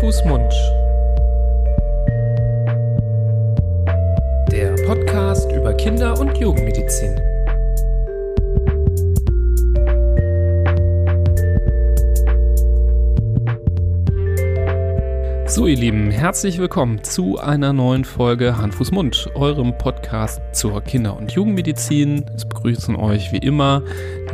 Fuß, Mund. Der Podcast über Kinder- und Jugendmedizin. So, ihr Lieben, herzlich willkommen zu einer neuen Folge Hand, Fuß, Mund, eurem Podcast zur Kinder- und Jugendmedizin. Es begrüßen euch wie immer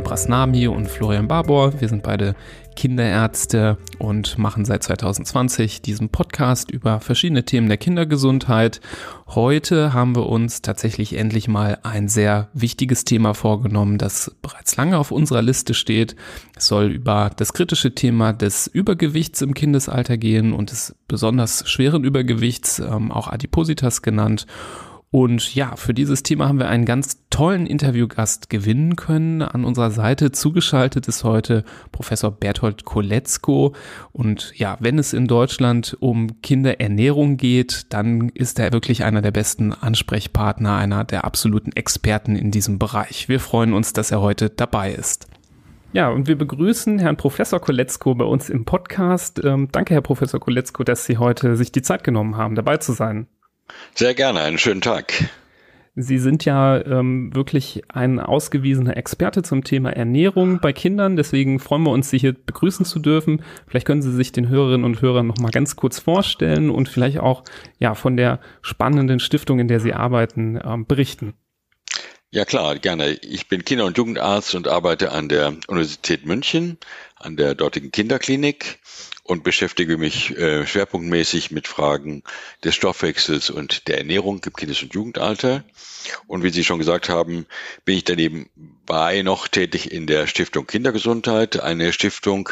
Brasnami und Florian Barbour. Wir sind beide Kinderärzte und machen seit 2020 diesen Podcast über verschiedene Themen der Kindergesundheit. Heute haben wir uns tatsächlich endlich mal ein sehr wichtiges Thema vorgenommen, das bereits lange auf unserer Liste steht. Es soll über das kritische Thema des Übergewichts im Kindesalter gehen und des besonders schweren Übergewichts, ähm, auch Adipositas genannt. Und ja, für dieses Thema haben wir einen ganz tollen Interviewgast gewinnen können. An unserer Seite zugeschaltet ist heute Professor Berthold Koletzko. Und ja, wenn es in Deutschland um Kinderernährung geht, dann ist er wirklich einer der besten Ansprechpartner, einer der absoluten Experten in diesem Bereich. Wir freuen uns, dass er heute dabei ist. Ja, und wir begrüßen Herrn Professor Koletzko bei uns im Podcast. Ähm, danke, Herr Professor Koletzko, dass Sie heute sich die Zeit genommen haben, dabei zu sein. Sehr gerne, einen schönen Tag. Sie sind ja ähm, wirklich ein ausgewiesener Experte zum Thema Ernährung bei Kindern. Deswegen freuen wir uns, Sie hier begrüßen zu dürfen. Vielleicht können Sie sich den Hörerinnen und Hörern noch mal ganz kurz vorstellen und vielleicht auch ja von der spannenden Stiftung, in der Sie arbeiten, ähm, berichten. Ja klar, gerne. Ich bin Kinder- und Jugendarzt und arbeite an der Universität München, an der dortigen Kinderklinik und beschäftige mich äh, schwerpunktmäßig mit Fragen des Stoffwechsels und der Ernährung im Kindes- und Jugendalter. Und wie Sie schon gesagt haben, bin ich daneben bei noch tätig in der Stiftung Kindergesundheit, eine Stiftung,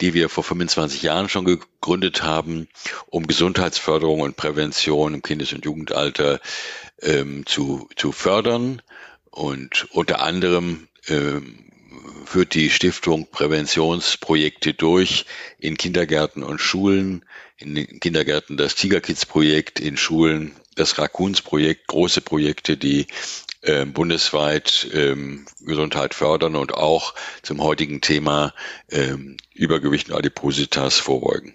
die wir vor 25 Jahren schon gegründet haben, um Gesundheitsförderung und Prävention im Kindes- und Jugendalter ähm, zu, zu fördern. Und unter anderem ähm, führt die Stiftung Präventionsprojekte durch in Kindergärten und Schulen. In den Kindergärten das Tigerkids-Projekt, in Schulen das Raccoons-Projekt, große Projekte, die äh, bundesweit ähm, Gesundheit fördern und auch zum heutigen Thema ähm, Übergewicht und Adipositas vorbeugen.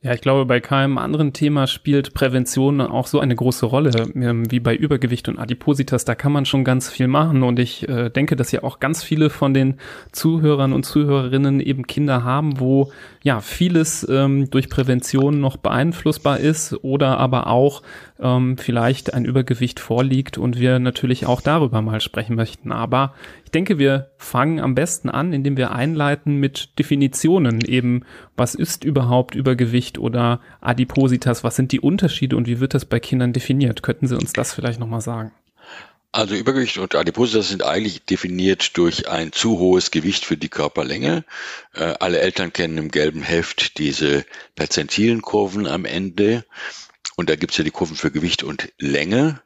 Ja, ich glaube, bei keinem anderen Thema spielt Prävention auch so eine große Rolle ähm, wie bei Übergewicht und Adipositas. Da kann man schon ganz viel machen und ich äh, denke, dass ja auch ganz viele von den Zuhörern und Zuhörerinnen eben Kinder haben, wo ja vieles ähm, durch Prävention noch beeinflussbar ist oder aber auch ähm, vielleicht ein Übergewicht vorliegt und wir natürlich auch darüber mal sprechen möchten. Aber ich denke, wir fangen am besten an, indem wir einleiten mit Definitionen eben, was ist überhaupt Übergewicht oder Adipositas, was sind die Unterschiede und wie wird das bei Kindern definiert? Könnten Sie uns das vielleicht nochmal sagen? Also Übergewicht und Adipositas sind eigentlich definiert durch ein zu hohes Gewicht für die Körperlänge. Äh, alle Eltern kennen im gelben Heft diese perzentilen Kurven am Ende. Und da gibt es ja die Kurven für Gewicht und Länge.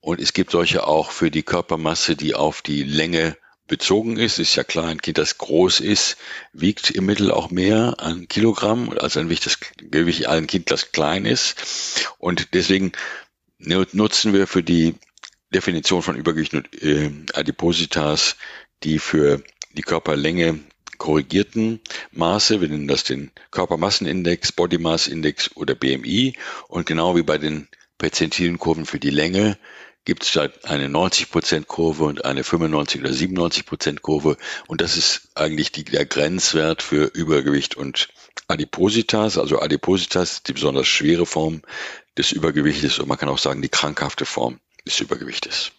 Und es gibt solche auch für die Körpermasse, die auf die Länge bezogen ist. Ist ja klar, ein Kind, das groß ist, wiegt im Mittel auch mehr an Kilogramm als ein Gewicht, ein Kind, das klein ist. Und deswegen nutzen wir für die Definition von Übergewicht und äh, Adipositas die für die Körperlänge korrigierten Maße. Wir nennen das den Körpermassenindex, Body Mass Index oder BMI. Und genau wie bei den perzentilen Kurven für die Länge gibt es da eine 90% Kurve und eine 95 oder 97% Kurve. Und das ist eigentlich die, der Grenzwert für Übergewicht und Adipositas. Also Adipositas ist die besonders schwere Form des Übergewichtes und man kann auch sagen die krankhafte Form des Übergewichtes.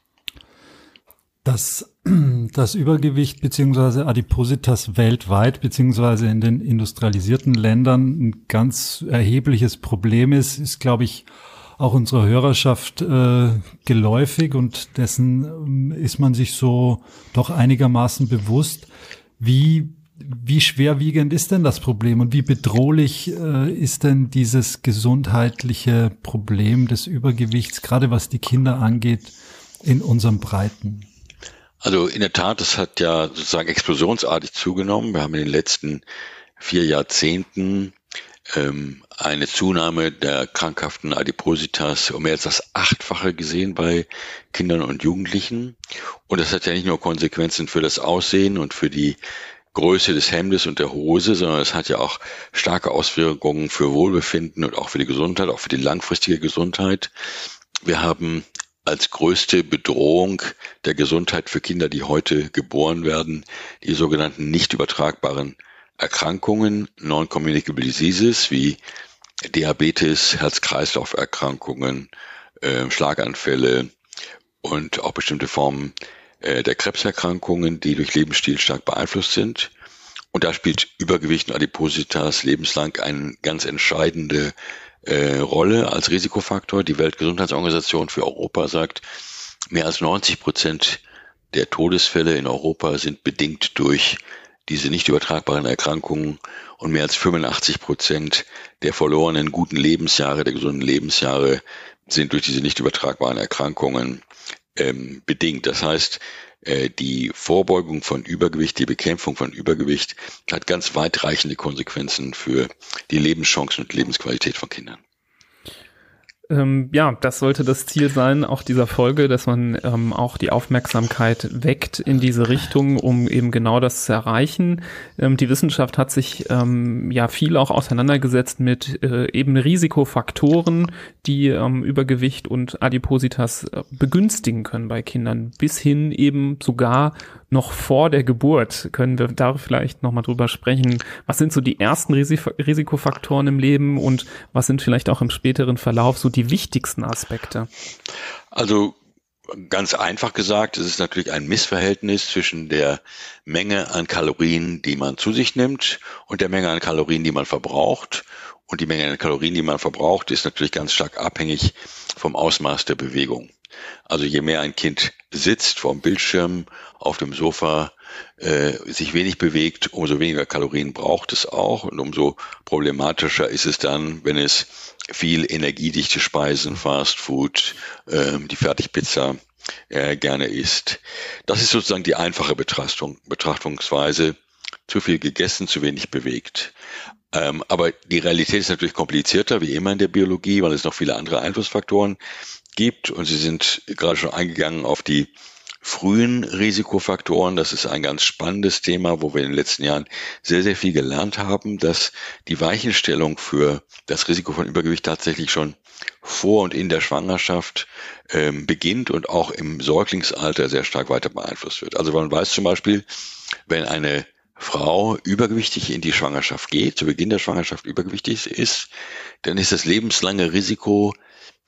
Das, das Übergewicht beziehungsweise Adipositas weltweit beziehungsweise in den industrialisierten Ländern ein ganz erhebliches Problem ist, ist, glaube ich, auch unserer Hörerschaft äh, geläufig und dessen äh, ist man sich so doch einigermaßen bewusst. Wie, wie schwerwiegend ist denn das Problem und wie bedrohlich äh, ist denn dieses gesundheitliche Problem des Übergewichts, gerade was die Kinder angeht, in unserem Breiten? Also in der Tat, es hat ja sozusagen explosionsartig zugenommen. Wir haben in den letzten vier Jahrzehnten ähm, eine Zunahme der krankhaften Adipositas um mehr als das Achtfache gesehen bei Kindern und Jugendlichen. Und das hat ja nicht nur Konsequenzen für das Aussehen und für die Größe des Hemdes und der Hose, sondern es hat ja auch starke Auswirkungen für Wohlbefinden und auch für die Gesundheit, auch für die langfristige Gesundheit. Wir haben als größte Bedrohung der Gesundheit für Kinder, die heute geboren werden, die sogenannten nicht übertragbaren Erkrankungen, non-communicable diseases wie Diabetes, Herz-Kreislauf-Erkrankungen, äh, Schlaganfälle und auch bestimmte Formen äh, der Krebserkrankungen, die durch Lebensstil stark beeinflusst sind. Und da spielt Übergewicht und Adipositas lebenslang eine ganz entscheidende äh, Rolle als Risikofaktor. Die Weltgesundheitsorganisation für Europa sagt, mehr als 90 Prozent der Todesfälle in Europa sind bedingt durch diese nicht übertragbaren Erkrankungen und mehr als 85 Prozent der verlorenen guten Lebensjahre, der gesunden Lebensjahre sind durch diese nicht übertragbaren Erkrankungen ähm, bedingt. Das heißt, die Vorbeugung von Übergewicht, die Bekämpfung von Übergewicht hat ganz weitreichende Konsequenzen für die Lebenschancen und Lebensqualität von Kindern ähm, ja, das sollte das Ziel sein, auch dieser Folge, dass man ähm, auch die Aufmerksamkeit weckt in diese Richtung, um eben genau das zu erreichen. Ähm, die Wissenschaft hat sich ähm, ja viel auch auseinandergesetzt mit äh, eben Risikofaktoren, die ähm, Übergewicht und Adipositas äh, begünstigen können bei Kindern, bis hin eben sogar noch vor der Geburt. Können wir da vielleicht nochmal drüber sprechen? Was sind so die ersten Risikofaktoren im Leben und was sind vielleicht auch im späteren Verlauf so die wichtigsten Aspekte? Also Ganz einfach gesagt, es ist natürlich ein Missverhältnis zwischen der Menge an Kalorien, die man zu sich nimmt und der Menge an Kalorien, die man verbraucht. Und die Menge an Kalorien, die man verbraucht, ist natürlich ganz stark abhängig vom Ausmaß der Bewegung. Also je mehr ein Kind sitzt vorm Bildschirm, auf dem Sofa, äh, sich wenig bewegt, umso weniger Kalorien braucht es auch und umso problematischer ist es dann, wenn es viel energiedichte Speisen, Fast Food, äh, die Fertigpizza äh, gerne isst. Das ist sozusagen die einfache Betrachtung, Betrachtungsweise. Zu viel gegessen, zu wenig bewegt. Ähm, aber die Realität ist natürlich komplizierter, wie immer in der Biologie, weil es noch viele andere Einflussfaktoren gibt. Und Sie sind gerade schon eingegangen auf die frühen Risikofaktoren. Das ist ein ganz spannendes Thema, wo wir in den letzten Jahren sehr, sehr viel gelernt haben, dass die Weichenstellung für das Risiko von Übergewicht tatsächlich schon vor und in der Schwangerschaft ähm, beginnt und auch im Säuglingsalter sehr stark weiter beeinflusst wird. Also man weiß zum Beispiel, wenn eine Frau übergewichtig in die Schwangerschaft geht, zu Beginn der Schwangerschaft übergewichtig ist, dann ist das lebenslange Risiko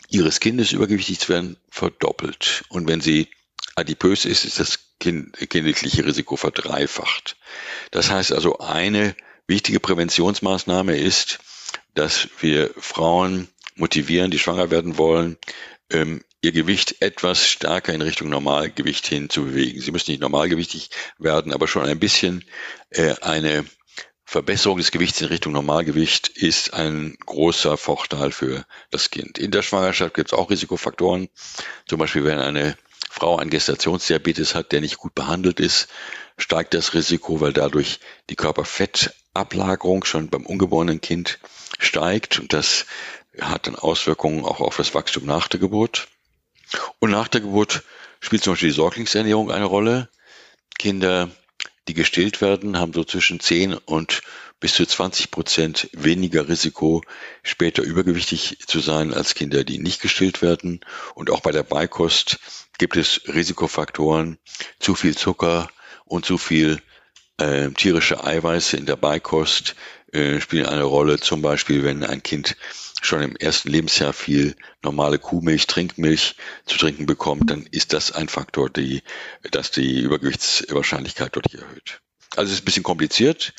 ihres Kindes übergewichtig zu werden verdoppelt. Und wenn sie adipös ist, ist das kind, kindliche Risiko verdreifacht. Das heißt also, eine wichtige Präventionsmaßnahme ist, dass wir Frauen motivieren, die schwanger werden wollen, ähm, ihr Gewicht etwas stärker in Richtung Normalgewicht hin zu bewegen. Sie müssen nicht normalgewichtig werden, aber schon ein bisschen äh, eine Verbesserung des Gewichts in Richtung Normalgewicht ist ein großer Vorteil für das Kind. In der Schwangerschaft gibt es auch Risikofaktoren. Zum Beispiel, wenn eine Frau einen Gestationsdiabetes hat, der nicht gut behandelt ist, steigt das Risiko, weil dadurch die Körperfettablagerung schon beim ungeborenen Kind steigt und das hat dann Auswirkungen auch auf das Wachstum nach der Geburt. Und nach der Geburt spielt zum Beispiel die Säuglingsernährung eine Rolle. Kinder die gestillt werden, haben so zwischen 10 und bis zu 20 Prozent weniger Risiko, später übergewichtig zu sein als Kinder, die nicht gestillt werden. Und auch bei der Beikost gibt es Risikofaktoren, zu viel Zucker und zu viel äh, tierische Eiweiße in der Beikost äh, spielen eine Rolle. Zum Beispiel, wenn ein Kind schon im ersten Lebensjahr viel normale Kuhmilch, Trinkmilch zu trinken bekommt, dann ist das ein Faktor, die, dass die Übergewichtswahrscheinlichkeit deutlich erhöht. Also es ist ein bisschen kompliziert,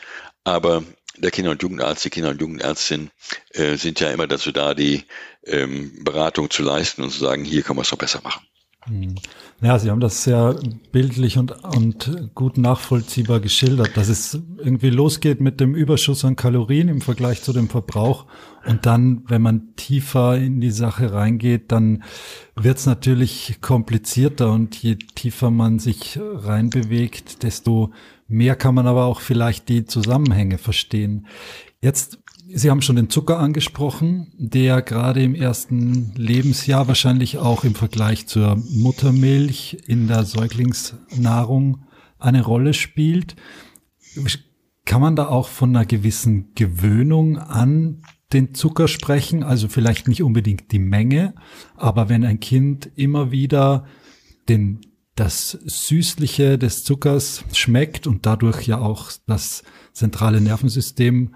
aber der Kinder- und Jugendarzt, die Kinder- und Jugendärztin äh, sind ja immer dazu da, die ähm, Beratung zu leisten und zu sagen, hier kann man es noch besser machen. Hm. Ja, Sie haben das sehr bildlich und, und gut nachvollziehbar geschildert, dass es irgendwie losgeht mit dem Überschuss an Kalorien im Vergleich zu dem Verbrauch. Und dann, wenn man tiefer in die Sache reingeht, dann wird es natürlich komplizierter und je tiefer man sich reinbewegt, desto mehr kann man aber auch vielleicht die Zusammenhänge verstehen. Jetzt Sie haben schon den Zucker angesprochen, der gerade im ersten Lebensjahr wahrscheinlich auch im Vergleich zur Muttermilch in der Säuglingsnahrung eine Rolle spielt. Kann man da auch von einer gewissen Gewöhnung an den Zucker sprechen? Also vielleicht nicht unbedingt die Menge, aber wenn ein Kind immer wieder den, das Süßliche des Zuckers schmeckt und dadurch ja auch das zentrale Nervensystem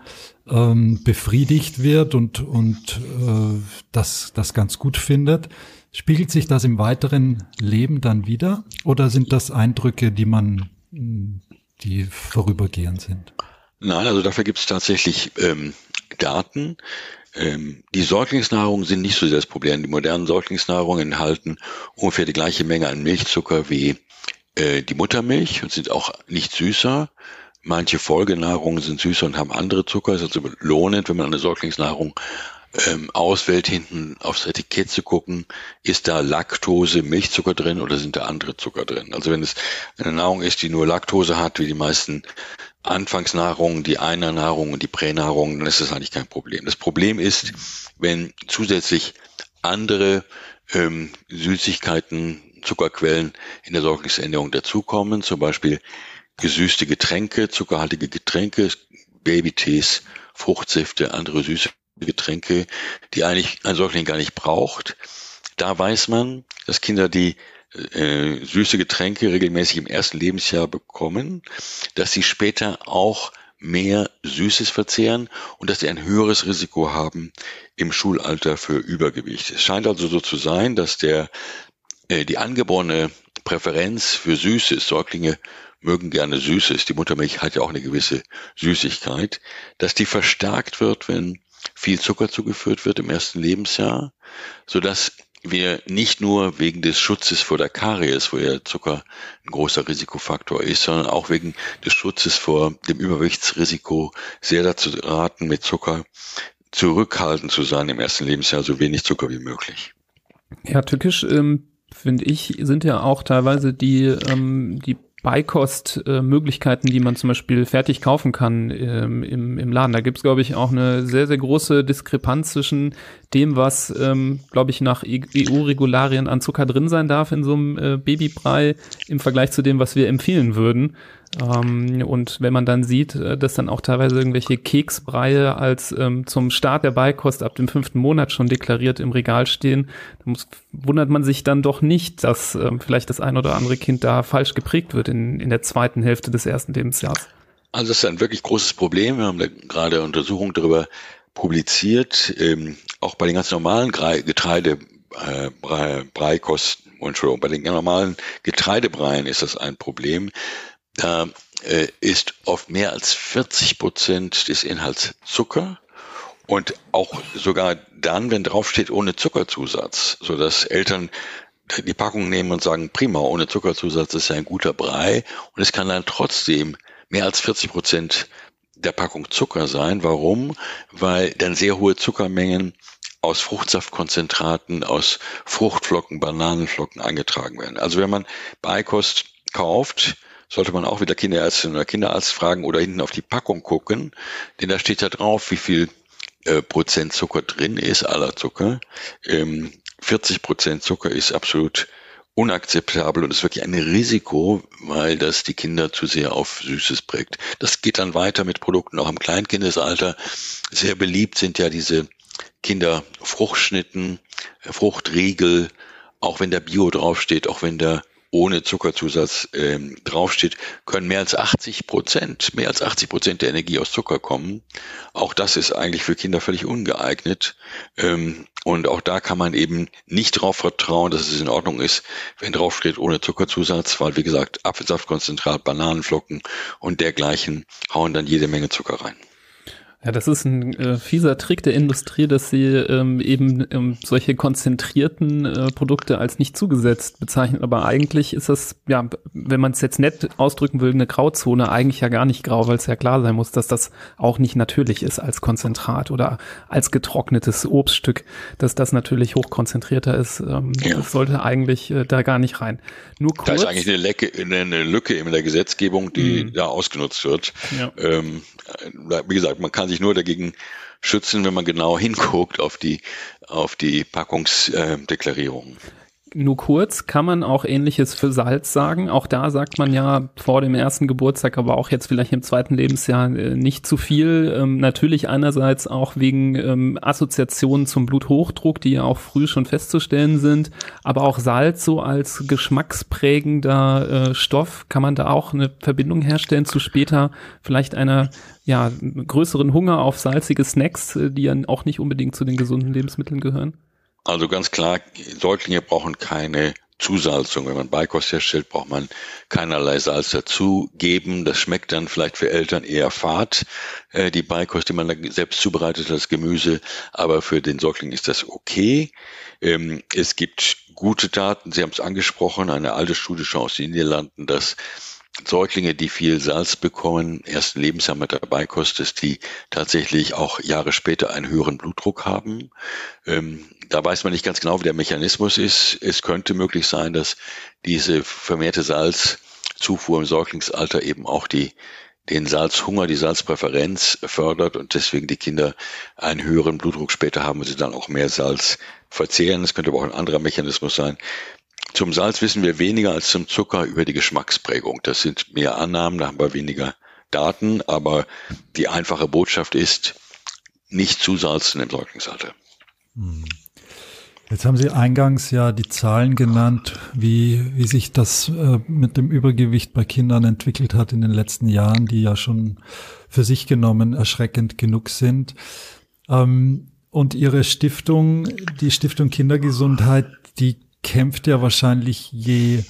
ähm, befriedigt wird und, und äh, das, das ganz gut findet, spiegelt sich das im weiteren Leben dann wieder? Oder sind das Eindrücke, die man die vorübergehend sind? Nein, also dafür gibt es tatsächlich ähm, Daten. Ähm, die Säuglingsnahrungen sind nicht so sehr das Problem. Die modernen Säuglingsnahrungen enthalten ungefähr die gleiche Menge an Milchzucker wie äh, die Muttermilch und sind auch nicht süßer. Manche Folgenahrungen sind süßer und haben andere Zucker. Es ist also lohnend, wenn man eine Säuglingsnahrung ähm, auswählt, hinten aufs Etikett zu gucken, ist da Laktose, Milchzucker drin oder sind da andere Zucker drin? Also wenn es eine Nahrung ist, die nur Laktose hat, wie die meisten Anfangsnahrungen, die Einernahrung und die Pränahrung, dann ist das eigentlich kein Problem. Das Problem ist, wenn zusätzlich andere ähm, Süßigkeiten, Zuckerquellen in der Säuglingsernährung dazukommen, zum Beispiel gesüßte Getränke, zuckerhaltige Getränke, Babytees, Fruchtsäfte, andere süße Getränke, die eigentlich ein Säugling gar nicht braucht. Da weiß man, dass Kinder, die äh, süße Getränke regelmäßig im ersten Lebensjahr bekommen, dass sie später auch mehr Süßes verzehren und dass sie ein höheres Risiko haben im Schulalter für Übergewicht. Es scheint also so zu sein, dass der, äh, die angeborene Präferenz für Süßes, Säuglinge mögen gerne Süßes, die Muttermilch hat ja auch eine gewisse Süßigkeit, dass die verstärkt wird, wenn viel Zucker zugeführt wird im ersten Lebensjahr, so dass wir nicht nur wegen des Schutzes vor der Karies, wo ja Zucker ein großer Risikofaktor ist, sondern auch wegen des Schutzes vor dem Übergewichtsrisiko sehr dazu raten, mit Zucker zurückhaltend zu sein im ersten Lebensjahr, so wenig Zucker wie möglich. Ja, tückisch ähm, finde ich, sind ja auch teilweise die, ähm, die Beikostmöglichkeiten, äh, die man zum Beispiel fertig kaufen kann ähm, im, im Laden. Da gibt's glaube ich, auch eine sehr, sehr große Diskrepanz zwischen dem, was, ähm, glaube ich, nach EU-Regularien an Zucker drin sein darf in so einem äh, Babybrei im Vergleich zu dem, was wir empfehlen würden. Ähm, und wenn man dann sieht, äh, dass dann auch teilweise irgendwelche Keksbreie als ähm, zum Start der Beikost ab dem fünften Monat schon deklariert im Regal stehen, dann muss, wundert man sich dann doch nicht, dass ähm, vielleicht das ein oder andere Kind da falsch geprägt wird in, in der zweiten Hälfte des ersten Lebensjahres. Also das ist ein wirklich großes Problem. Wir haben da gerade Untersuchungen darüber publiziert, ähm, auch bei den ganz normalen Getreide, äh, Breikosten, Entschuldigung, bei den normalen Getreidebreien ist das ein Problem. Da äh, ist oft mehr als 40 Prozent des Inhalts Zucker und auch sogar dann, wenn draufsteht ohne Zuckerzusatz, so dass Eltern die Packung nehmen und sagen, prima, ohne Zuckerzusatz ist ja ein guter Brei und es kann dann trotzdem mehr als 40 Prozent der Packung Zucker sein. Warum? Weil dann sehr hohe Zuckermengen aus Fruchtsaftkonzentraten, aus Fruchtflocken, Bananenflocken eingetragen werden. Also wenn man Beikost kauft, sollte man auch wieder Kinderärztin oder Kinderarzt fragen oder hinten auf die Packung gucken, denn da steht ja drauf, wie viel äh, Prozent Zucker drin ist, aller Zucker. Ähm, 40 Prozent Zucker ist absolut unakzeptabel und ist wirklich ein Risiko, weil das die Kinder zu sehr auf Süßes prägt. Das geht dann weiter mit Produkten auch im Kleinkindesalter. Sehr beliebt sind ja diese Kinderfruchtschnitten, Fruchtriegel, auch wenn der Bio draufsteht, auch wenn der ohne Zuckerzusatz ähm, draufsteht, können mehr als 80 Prozent, mehr als 80 Prozent der Energie aus Zucker kommen. Auch das ist eigentlich für Kinder völlig ungeeignet. Ähm, und auch da kann man eben nicht darauf vertrauen, dass es in Ordnung ist, wenn draufsteht ohne Zuckerzusatz, weil wie gesagt, Apfelsaftkonzentrat, Bananenflocken und dergleichen hauen dann jede Menge Zucker rein. Ja, das ist ein äh, fieser Trick der Industrie, dass sie ähm, eben ähm, solche konzentrierten äh, Produkte als nicht zugesetzt bezeichnen. Aber eigentlich ist das, ja, wenn man es jetzt nett ausdrücken will, eine Grauzone, eigentlich ja gar nicht grau, weil es ja klar sein muss, dass das auch nicht natürlich ist als Konzentrat oder als getrocknetes Obststück, dass das natürlich hochkonzentrierter ist. Ähm, ja. Das sollte eigentlich äh, da gar nicht rein. Nur kurz. Da ist eigentlich eine, Lecke, eine Lücke in der Gesetzgebung, die mhm. da ausgenutzt wird. Ja. Ähm, wie gesagt, man kann kann sich nur dagegen schützen, wenn man genau hinguckt auf die, auf die Packungsdeklarierungen. Nur kurz, kann man auch ähnliches für Salz sagen? Auch da sagt man ja vor dem ersten Geburtstag, aber auch jetzt vielleicht im zweiten Lebensjahr äh, nicht zu viel. Ähm, natürlich einerseits auch wegen ähm, Assoziationen zum Bluthochdruck, die ja auch früh schon festzustellen sind, aber auch Salz so als geschmacksprägender äh, Stoff, kann man da auch eine Verbindung herstellen zu später vielleicht einer ja, größeren Hunger auf salzige Snacks, äh, die ja auch nicht unbedingt zu den gesunden Lebensmitteln gehören? Also ganz klar, Säuglinge brauchen keine Zusalzung. Wenn man Beikost herstellt, braucht man keinerlei Salz dazugeben. Das schmeckt dann vielleicht für Eltern eher fad, äh, die Beikost, die man selbst zubereitet, das Gemüse. Aber für den Säugling ist das okay. Ähm, es gibt gute Daten, Sie haben es angesprochen, eine alte Studie schon aus den Niederlanden, dass Säuglinge, die viel Salz bekommen, ersten Lebensjahr mit der Beikost, dass die tatsächlich auch Jahre später einen höheren Blutdruck haben. Ähm, da weiß man nicht ganz genau, wie der Mechanismus ist. Es könnte möglich sein, dass diese vermehrte Salzzufuhr im Säuglingsalter eben auch die den Salzhunger, die Salzpräferenz fördert und deswegen die Kinder einen höheren Blutdruck später haben, wenn sie dann auch mehr Salz verzehren. Es könnte aber auch ein anderer Mechanismus sein. Zum Salz wissen wir weniger als zum Zucker über die Geschmacksprägung. Das sind mehr Annahmen, da haben wir weniger Daten, aber die einfache Botschaft ist, nicht zusalzen im Säuglingsalter. Hm. Jetzt haben Sie eingangs ja die Zahlen genannt, wie, wie sich das äh, mit dem Übergewicht bei Kindern entwickelt hat in den letzten Jahren, die ja schon für sich genommen erschreckend genug sind. Ähm, und Ihre Stiftung, die Stiftung Kindergesundheit, die kämpft ja wahrscheinlich je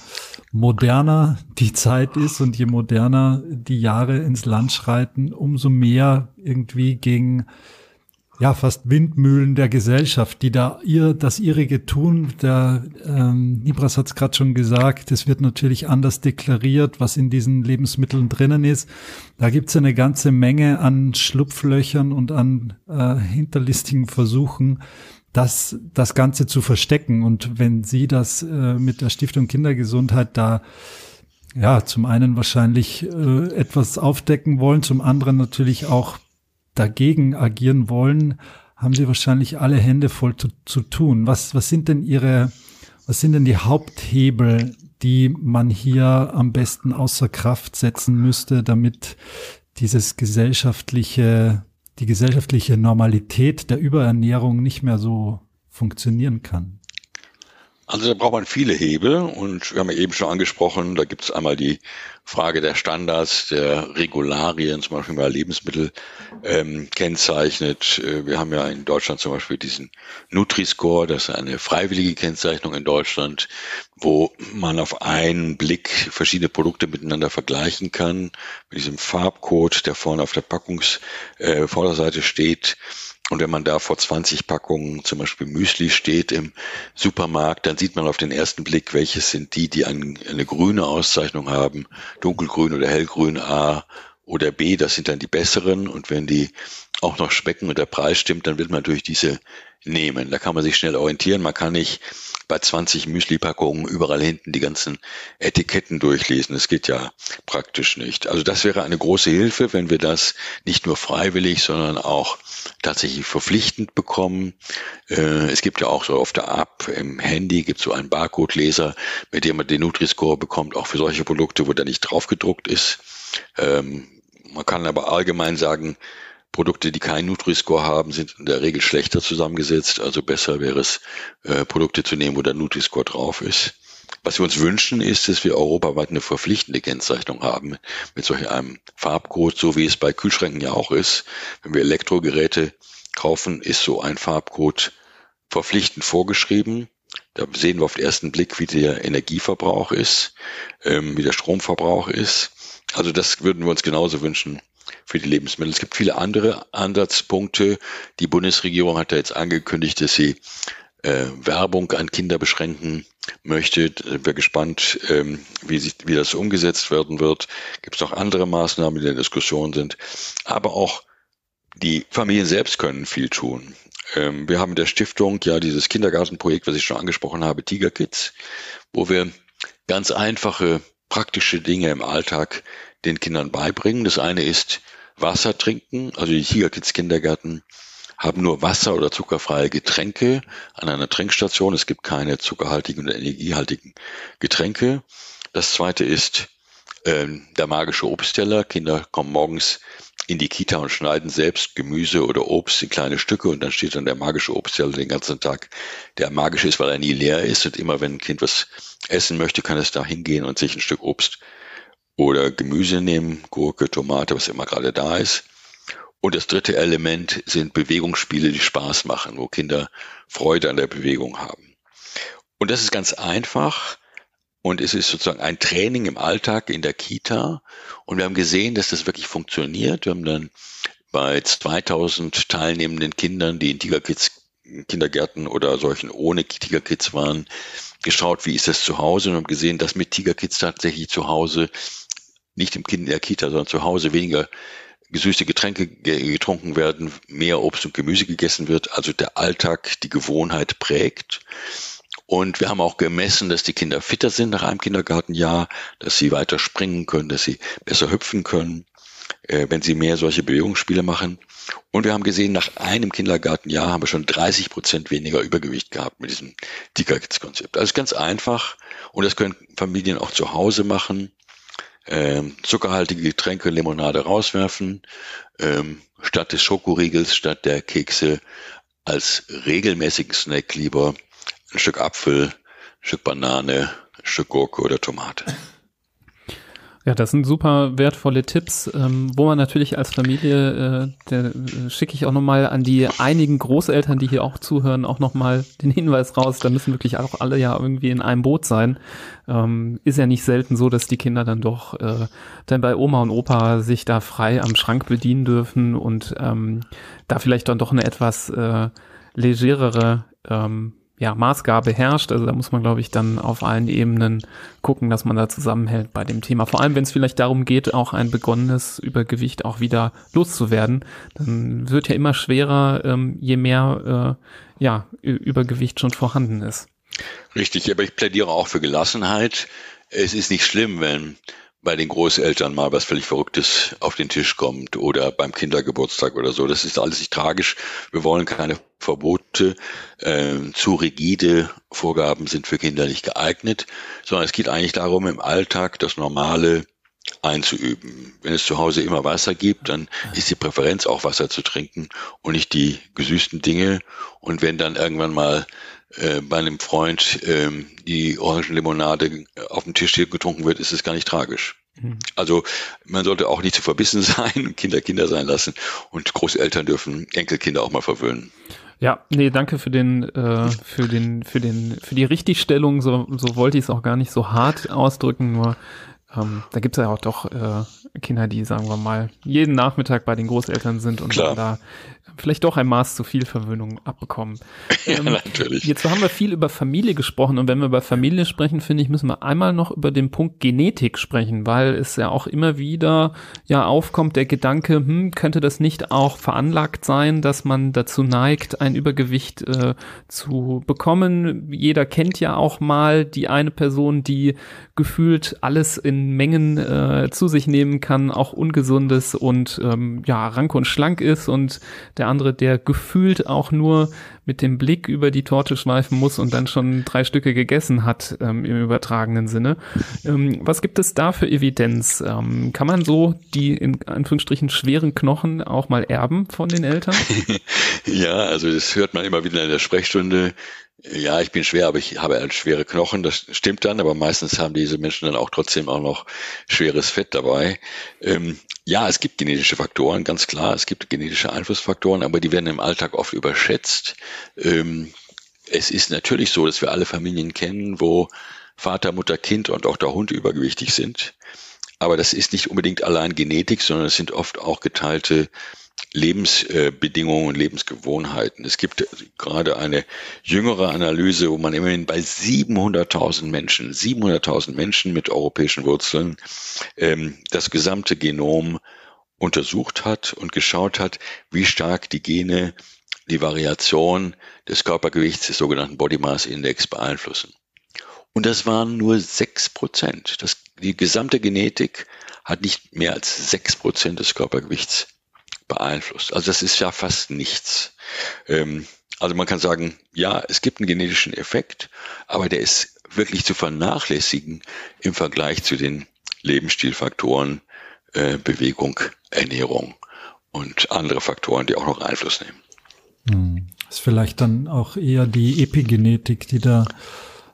moderner die Zeit ist und je moderner die Jahre ins Land schreiten, umso mehr irgendwie gegen ja fast Windmühlen der Gesellschaft, die da ihr das ihrige tun. Der ähm, Nibras hat es gerade schon gesagt, es wird natürlich anders deklariert, was in diesen Lebensmitteln drinnen ist. Da gibt es eine ganze Menge an Schlupflöchern und an äh, hinterlistigen Versuchen, das, das Ganze zu verstecken. Und wenn Sie das äh, mit der Stiftung Kindergesundheit da ja, zum einen wahrscheinlich äh, etwas aufdecken wollen, zum anderen natürlich auch dagegen agieren wollen, haben sie wahrscheinlich alle Hände voll zu, zu tun. Was, was sind denn ihre, was sind denn die Haupthebel, die man hier am besten außer Kraft setzen müsste, damit dieses gesellschaftliche, die gesellschaftliche Normalität der Überernährung nicht mehr so funktionieren kann? Also da braucht man viele Hebel und wir haben ja eben schon angesprochen, da gibt es einmal die Frage der Standards, der Regularien, zum Beispiel bei Lebensmittel ähm, kennzeichnet. Äh, wir haben ja in Deutschland zum Beispiel diesen Nutri-Score, das ist eine freiwillige Kennzeichnung in Deutschland, wo man auf einen Blick verschiedene Produkte miteinander vergleichen kann, mit diesem Farbcode, der vorne auf der Packungsvorderseite äh, steht. Und wenn man da vor 20 Packungen zum Beispiel Müsli steht im Supermarkt, dann sieht man auf den ersten Blick, welches sind die, die ein, eine grüne Auszeichnung haben, dunkelgrün oder hellgrün A oder B, das sind dann die besseren. Und wenn die auch noch schmecken und der Preis stimmt, dann wird man durch diese nehmen. Da kann man sich schnell orientieren. Man kann nicht bei 20 Müsli-Packungen überall hinten die ganzen Etiketten durchlesen. Das geht ja praktisch nicht. Also das wäre eine große Hilfe, wenn wir das nicht nur freiwillig, sondern auch tatsächlich verpflichtend bekommen. Äh, es gibt ja auch so auf der App im Handy gibt es so einen Barcode-Leser, mit dem man den Nutri-Score bekommt, auch für solche Produkte, wo der nicht drauf gedruckt ist. Ähm, man kann aber allgemein sagen, Produkte, die keinen Nutri-Score haben, sind in der Regel schlechter zusammengesetzt. Also besser wäre es, äh, Produkte zu nehmen, wo der Nutri-Score drauf ist. Was wir uns wünschen, ist, dass wir europaweit eine verpflichtende Kennzeichnung haben mit solch einem Farbcode, so wie es bei Kühlschränken ja auch ist. Wenn wir Elektrogeräte kaufen, ist so ein Farbcode verpflichtend vorgeschrieben. Da sehen wir auf den ersten Blick, wie der Energieverbrauch ist, ähm, wie der Stromverbrauch ist. Also das würden wir uns genauso wünschen für die Lebensmittel. Es gibt viele andere Ansatzpunkte. Die Bundesregierung hat ja jetzt angekündigt, dass sie äh, Werbung an Kinder beschränken möchte. Ich bin gespannt, ähm, wie, sich, wie das umgesetzt werden wird. Gibt es noch andere Maßnahmen, die in der Diskussion sind. Aber auch die Familien selbst können viel tun. Ähm, wir haben in der Stiftung ja dieses Kindergartenprojekt, was ich schon angesprochen habe, Tiger Kids, wo wir ganz einfache, praktische Dinge im Alltag den Kindern beibringen. Das eine ist Wasser trinken. Also die Tiger Kids Kindergärten haben nur Wasser oder zuckerfreie Getränke an einer Trinkstation. Es gibt keine zuckerhaltigen oder energiehaltigen Getränke. Das zweite ist äh, der magische Obstteller. Kinder kommen morgens in die Kita und schneiden selbst Gemüse oder Obst in kleine Stücke und dann steht dann der magische Obstteller den ganzen Tag. Der magisch ist, weil er nie leer ist und immer wenn ein Kind was essen möchte, kann es da hingehen und sich ein Stück Obst oder Gemüse nehmen, Gurke, Tomate, was immer gerade da ist. Und das dritte Element sind Bewegungsspiele, die Spaß machen, wo Kinder Freude an der Bewegung haben. Und das ist ganz einfach. Und es ist sozusagen ein Training im Alltag in der Kita. Und wir haben gesehen, dass das wirklich funktioniert. Wir haben dann bei 2000 teilnehmenden Kindern, die in Tiger Kids Kindergärten oder solchen ohne Tiger Kids waren, geschaut, wie ist das zu Hause und haben gesehen, dass mit Tiger Kids tatsächlich zu Hause, nicht im Kind in der Kita, sondern zu Hause weniger gesüßte Getränke getrunken werden, mehr Obst und Gemüse gegessen wird, also der Alltag die Gewohnheit prägt. Und wir haben auch gemessen, dass die Kinder fitter sind nach einem Kindergartenjahr, dass sie weiter springen können, dass sie besser hüpfen können, äh, wenn sie mehr solche Bewegungsspiele machen. Und wir haben gesehen, nach einem Kindergartenjahr haben wir schon 30 Prozent weniger Übergewicht gehabt mit diesem Ticker-Kids-Konzept. Also ganz einfach und das können Familien auch zu Hause machen. Ähm, zuckerhaltige Getränke, Limonade rauswerfen, ähm, statt des Schokoriegels, statt der Kekse als regelmäßigen Snack lieber ein Stück Apfel, ein Stück Banane, ein Stück Gurke oder Tomate. Ja, das sind super wertvolle Tipps, ähm, wo man natürlich als Familie, äh, äh, schicke ich auch nochmal an die einigen Großeltern, die hier auch zuhören, auch nochmal den Hinweis raus, da müssen wirklich auch alle ja irgendwie in einem Boot sein. Ähm, ist ja nicht selten so, dass die Kinder dann doch äh, dann bei Oma und Opa sich da frei am Schrank bedienen dürfen und ähm, da vielleicht dann doch eine etwas äh, legerere ähm, ja, Maßgabe herrscht. Also da muss man, glaube ich, dann auf allen Ebenen gucken, dass man da zusammenhält bei dem Thema. Vor allem, wenn es vielleicht darum geht, auch ein begonnenes Übergewicht auch wieder loszuwerden, dann wird ja immer schwerer, ähm, je mehr äh, ja, Übergewicht schon vorhanden ist. Richtig, aber ich plädiere auch für Gelassenheit. Es ist nicht schlimm, wenn bei den Großeltern mal was völlig Verrücktes auf den Tisch kommt oder beim Kindergeburtstag oder so. Das ist alles nicht tragisch. Wir wollen keine Verbote. Äh, zu rigide Vorgaben sind für Kinder nicht geeignet, sondern es geht eigentlich darum, im Alltag das Normale einzuüben. Wenn es zu Hause immer Wasser gibt, dann ist die Präferenz auch Wasser zu trinken und nicht die gesüßten Dinge. Und wenn dann irgendwann mal äh, bei einem Freund ähm, die Orangenlimonade auf dem Tisch getrunken wird, ist es gar nicht tragisch. Mhm. Also man sollte auch nicht zu verbissen sein und Kinder Kinder sein lassen und Großeltern dürfen Enkelkinder auch mal verwöhnen. Ja, nee, danke für den, äh, für den, für den, für die Richtigstellung. So, so wollte ich es auch gar nicht so hart ausdrücken. Nur ähm, da gibt es ja auch doch äh, Kinder, die, sagen wir mal, jeden Nachmittag bei den Großeltern sind und da vielleicht doch ein Maß zu viel Verwöhnung abbekommen. ja, ähm, natürlich. Jetzt haben wir viel über Familie gesprochen und wenn wir über Familie sprechen, finde ich, müssen wir einmal noch über den Punkt Genetik sprechen, weil es ja auch immer wieder ja aufkommt der Gedanke, hm, könnte das nicht auch veranlagt sein, dass man dazu neigt, ein Übergewicht äh, zu bekommen? Jeder kennt ja auch mal die eine Person, die gefühlt alles in Mengen äh, zu sich nehmen kann, auch ungesundes und ähm, ja rank und schlank ist und der andere, der gefühlt auch nur mit dem Blick über die Torte schweifen muss und dann schon drei Stücke gegessen hat ähm, im übertragenen Sinne. Ähm, was gibt es da für Evidenz? Ähm, kann man so die in Anführungsstrichen schweren Knochen auch mal erben von den Eltern? ja, also das hört man immer wieder in der Sprechstunde. Ja, ich bin schwer, aber ich habe halt schwere Knochen. Das stimmt dann, aber meistens haben diese Menschen dann auch trotzdem auch noch schweres Fett dabei. Ähm, ja, es gibt genetische Faktoren, ganz klar. Es gibt genetische Einflussfaktoren, aber die werden im Alltag oft überschätzt. Ähm, es ist natürlich so, dass wir alle Familien kennen, wo Vater, Mutter, Kind und auch der Hund übergewichtig sind. Aber das ist nicht unbedingt allein Genetik, sondern es sind oft auch geteilte Lebensbedingungen und Lebensgewohnheiten. Es gibt gerade eine jüngere Analyse, wo man immerhin bei 700.000 Menschen, 700.000 Menschen mit europäischen Wurzeln, ähm, das gesamte Genom untersucht hat und geschaut hat, wie stark die Gene die Variation des Körpergewichts des sogenannten Body Mass Index beeinflussen. Und das waren nur sechs Prozent. die gesamte Genetik hat nicht mehr als sechs Prozent des Körpergewichts beeinflusst. Also das ist ja fast nichts. Ähm, also man kann sagen, ja, es gibt einen genetischen Effekt, aber der ist wirklich zu vernachlässigen im Vergleich zu den Lebensstilfaktoren, äh, Bewegung, Ernährung und andere Faktoren, die auch noch Einfluss nehmen. Hm. Ist vielleicht dann auch eher die Epigenetik, die da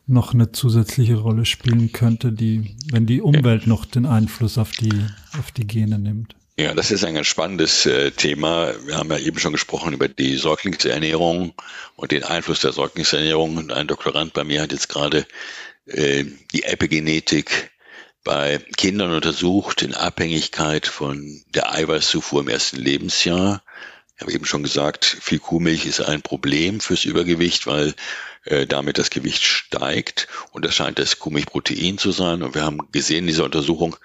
noch eine zusätzliche Rolle spielen könnte, die, wenn die Umwelt noch den Einfluss auf die, auf die Gene nimmt. Ja, das ist ein ganz spannendes äh, Thema. Wir haben ja eben schon gesprochen über die Säuglingsernährung und den Einfluss der Säuglingsernährung. Und ein Doktorand bei mir hat jetzt gerade äh, die Epigenetik bei Kindern untersucht in Abhängigkeit von der Eiweißzufuhr im ersten Lebensjahr. Ich habe eben schon gesagt, viel Kuhmilch ist ein Problem fürs Übergewicht, weil äh, damit das Gewicht steigt. Und das scheint das Kuhmilchprotein zu sein. Und wir haben gesehen in dieser Untersuchung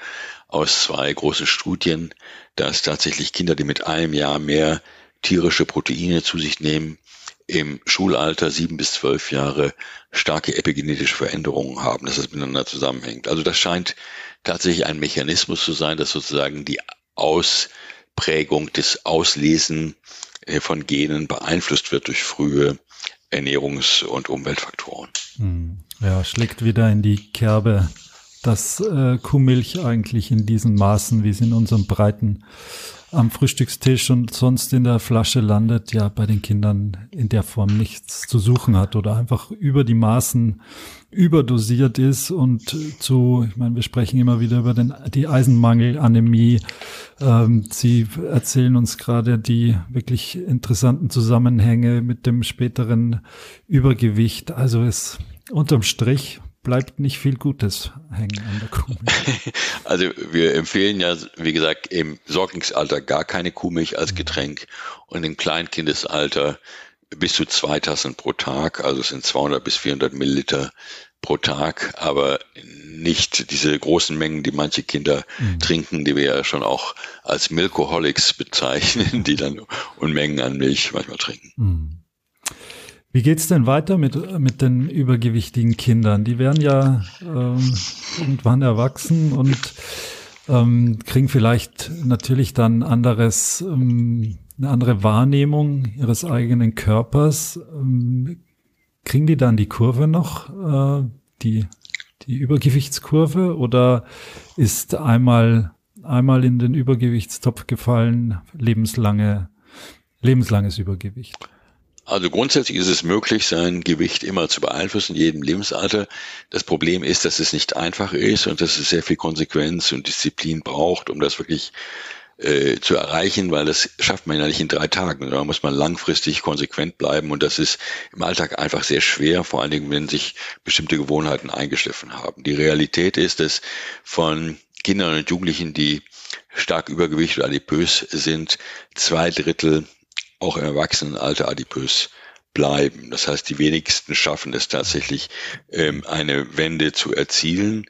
aus zwei großen Studien, dass tatsächlich Kinder, die mit einem Jahr mehr tierische Proteine zu sich nehmen, im Schulalter sieben bis zwölf Jahre starke epigenetische Veränderungen haben, dass das miteinander zusammenhängt. Also das scheint tatsächlich ein Mechanismus zu sein, dass sozusagen die Aus Prägung des Auslesen äh, von Genen beeinflusst wird durch frühe Ernährungs- und Umweltfaktoren. Hm. Ja, schlägt wieder in die Kerbe, dass äh, Kuhmilch eigentlich in diesen Maßen, wie es in unserem breiten am Frühstückstisch und sonst in der Flasche landet, ja bei den Kindern in der Form nichts zu suchen hat oder einfach über die Maßen überdosiert ist und zu, ich meine, wir sprechen immer wieder über den, die Eisenmangelanämie. Ähm, Sie erzählen uns gerade die wirklich interessanten Zusammenhänge mit dem späteren Übergewicht. Also es unterm Strich bleibt nicht viel Gutes hängen an der Kuh. Also wir empfehlen ja, wie gesagt, im Säuglingsalter gar keine Kuhmilch als Getränk und im Kleinkindesalter bis zu zwei Tassen pro Tag, also es sind 200 bis 400 Milliliter pro Tag, aber nicht diese großen Mengen, die manche Kinder mhm. trinken, die wir ja schon auch als Milkoholics bezeichnen, die dann Unmengen an Milch manchmal trinken. Mhm. Wie geht's denn weiter mit, mit den übergewichtigen Kindern? Die werden ja ähm, irgendwann erwachsen und ähm, kriegen vielleicht natürlich dann anderes, ähm, eine andere Wahrnehmung ihres eigenen Körpers. Ähm, kriegen die dann die Kurve noch, äh, die, die Übergewichtskurve oder ist einmal, einmal in den Übergewichtstopf gefallen lebenslange, lebenslanges Übergewicht? Also grundsätzlich ist es möglich, sein Gewicht immer zu beeinflussen, in jedem Lebensalter. Das Problem ist, dass es nicht einfach ist und dass es sehr viel Konsequenz und Disziplin braucht, um das wirklich äh, zu erreichen, weil das schafft man ja nicht in drei Tagen. Da muss man langfristig konsequent bleiben und das ist im Alltag einfach sehr schwer, vor allen Dingen, wenn sich bestimmte Gewohnheiten eingeschliffen haben. Die Realität ist, dass von Kindern und Jugendlichen, die stark übergewichtig oder adipös sind, zwei Drittel auch im Erwachsenenalter adipös bleiben. Das heißt, die wenigsten schaffen es tatsächlich, ähm, eine Wende zu erzielen.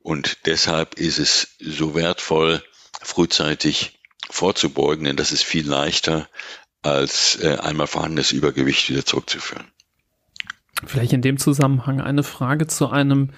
Und deshalb ist es so wertvoll, frühzeitig vorzubeugen, denn das ist viel leichter, als äh, einmal vorhandenes Übergewicht wieder zurückzuführen. Vielleicht in dem Zusammenhang eine Frage zu einem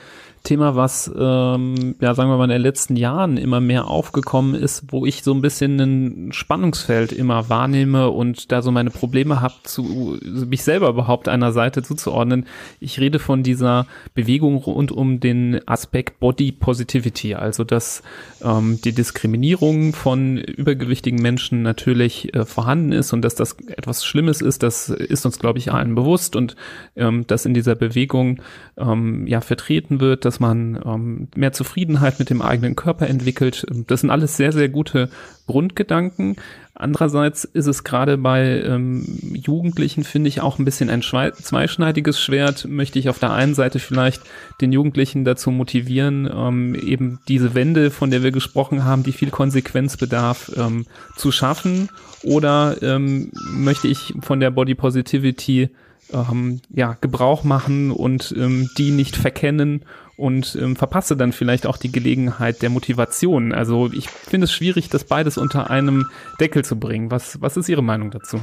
Thema, was, ähm, ja, sagen wir mal, in den letzten Jahren immer mehr aufgekommen ist, wo ich so ein bisschen ein Spannungsfeld immer wahrnehme und da so meine Probleme habe, zu mich selber überhaupt einer Seite zuzuordnen. Ich rede von dieser Bewegung rund um den Aspekt Body Positivity, also dass ähm, die Diskriminierung von übergewichtigen Menschen natürlich äh, vorhanden ist und dass das etwas Schlimmes ist, das ist uns, glaube ich, allen bewusst und ähm, dass in dieser Bewegung ähm, ja vertreten wird, dass man ähm, mehr Zufriedenheit mit dem eigenen Körper entwickelt. Das sind alles sehr, sehr gute Grundgedanken. Andererseits ist es gerade bei ähm, Jugendlichen, finde ich, auch ein bisschen ein zweischneidiges Schwert. Möchte ich auf der einen Seite vielleicht den Jugendlichen dazu motivieren, ähm, eben diese Wende, von der wir gesprochen haben, die viel Konsequenz bedarf, ähm, zu schaffen? Oder ähm, möchte ich von der Body Positivity ähm, ja, Gebrauch machen und ähm, die nicht verkennen und ähm, verpasse dann vielleicht auch die Gelegenheit der Motivation. Also ich finde es schwierig, das beides unter einem Deckel zu bringen. Was, was ist Ihre Meinung dazu?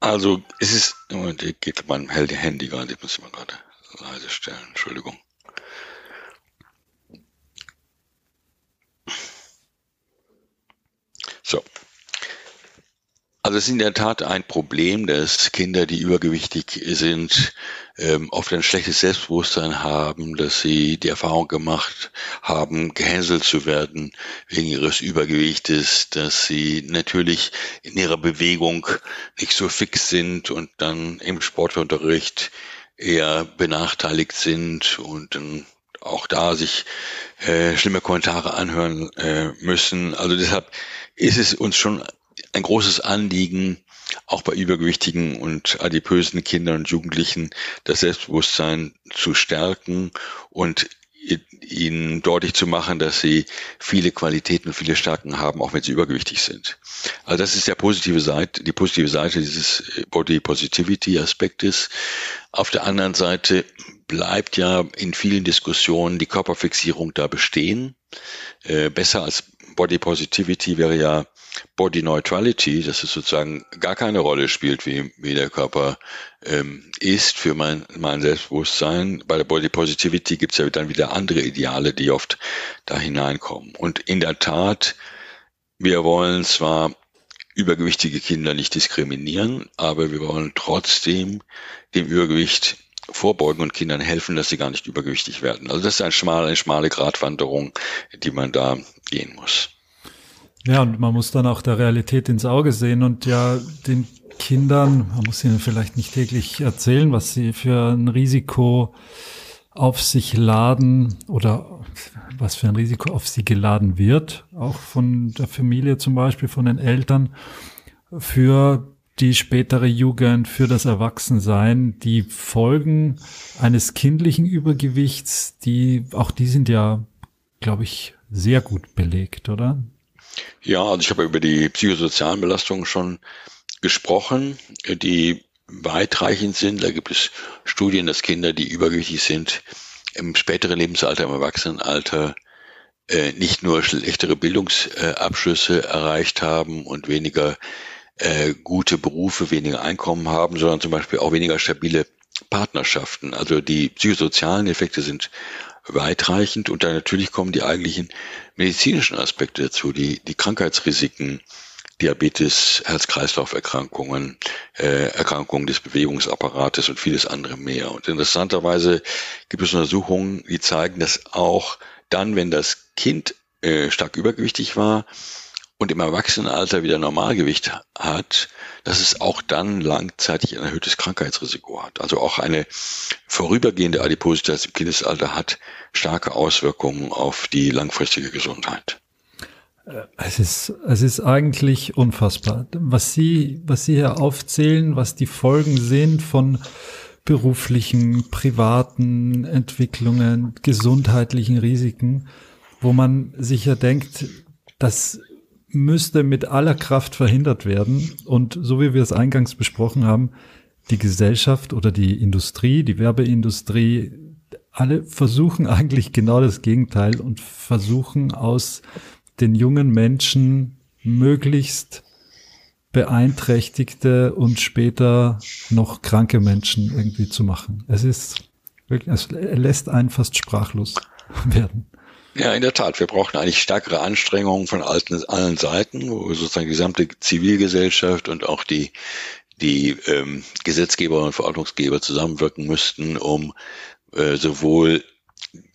Also es ist, Moment, geht mein Handy gerade, ich muss mal gerade leise stellen, Entschuldigung. So. Das ist in der Tat ein Problem, dass Kinder, die übergewichtig sind, ähm, oft ein schlechtes Selbstbewusstsein haben, dass sie die Erfahrung gemacht haben, gehänselt zu werden wegen ihres Übergewichtes, dass sie natürlich in ihrer Bewegung nicht so fix sind und dann im Sportunterricht eher benachteiligt sind und ähm, auch da sich äh, schlimme Kommentare anhören äh, müssen. Also deshalb ist es uns schon ein großes Anliegen, auch bei übergewichtigen und adipösen Kindern und Jugendlichen das Selbstbewusstsein zu stärken und ihnen deutlich zu machen, dass sie viele Qualitäten und viele Stärken haben, auch wenn sie übergewichtig sind. Also das ist der positive Seite, die positive Seite dieses Body Positivity Aspektes. Auf der anderen Seite bleibt ja in vielen Diskussionen die Körperfixierung da bestehen. Äh, besser als Body Positivity wäre ja Body Neutrality, dass es sozusagen gar keine Rolle spielt, wie, wie der Körper ähm, ist für mein, mein Selbstbewusstsein. Bei der Body Positivity gibt es ja dann wieder andere Ideale, die oft da hineinkommen. Und in der Tat, wir wollen zwar übergewichtige Kinder nicht diskriminieren, aber wir wollen trotzdem dem Übergewicht vorbeugen und Kindern helfen, dass sie gar nicht übergewichtig werden. Also das ist eine schmale, eine schmale Gratwanderung, die man da gehen muss. Ja, und man muss dann auch der Realität ins Auge sehen und ja den Kindern, man muss ihnen vielleicht nicht täglich erzählen, was sie für ein Risiko auf sich laden oder was für ein Risiko auf sie geladen wird, auch von der Familie zum Beispiel, von den Eltern, für die spätere Jugend, für das Erwachsensein, die Folgen eines kindlichen Übergewichts, die, auch die sind ja, glaube ich, sehr gut belegt, oder? Ja, also ich habe über die psychosozialen Belastungen schon gesprochen, die weitreichend sind. Da gibt es Studien, dass Kinder, die übergewichtig sind, im späteren Lebensalter, im Erwachsenenalter äh, nicht nur schlechtere Bildungsabschlüsse erreicht haben und weniger äh, gute Berufe, weniger Einkommen haben, sondern zum Beispiel auch weniger stabile Partnerschaften. Also die psychosozialen Effekte sind weitreichend und dann natürlich kommen die eigentlichen medizinischen Aspekte dazu, die, die Krankheitsrisiken, Diabetes, Herz-Kreislauf-Erkrankungen, äh, Erkrankungen des Bewegungsapparates und vieles andere mehr. Und interessanterweise gibt es Untersuchungen, die zeigen, dass auch dann, wenn das Kind äh, stark übergewichtig war, und im Erwachsenenalter wieder Normalgewicht hat, dass es auch dann langzeitig ein erhöhtes Krankheitsrisiko hat. Also auch eine vorübergehende Adipositas im Kindesalter hat starke Auswirkungen auf die langfristige Gesundheit. Es ist, es ist eigentlich unfassbar. Was Sie, was Sie hier aufzählen, was die Folgen sind von beruflichen, privaten Entwicklungen, gesundheitlichen Risiken, wo man sich ja denkt, dass müsste mit aller Kraft verhindert werden. Und so wie wir es eingangs besprochen haben, die Gesellschaft oder die Industrie, die Werbeindustrie, alle versuchen eigentlich genau das Gegenteil und versuchen aus den jungen Menschen möglichst beeinträchtigte und später noch kranke Menschen irgendwie zu machen. Es ist es lässt einen fast sprachlos werden. Ja, in der Tat. Wir brauchen eigentlich stärkere Anstrengungen von allen, allen Seiten, wo sozusagen die gesamte Zivilgesellschaft und auch die, die ähm, Gesetzgeber und Verordnungsgeber zusammenwirken müssten, um äh, sowohl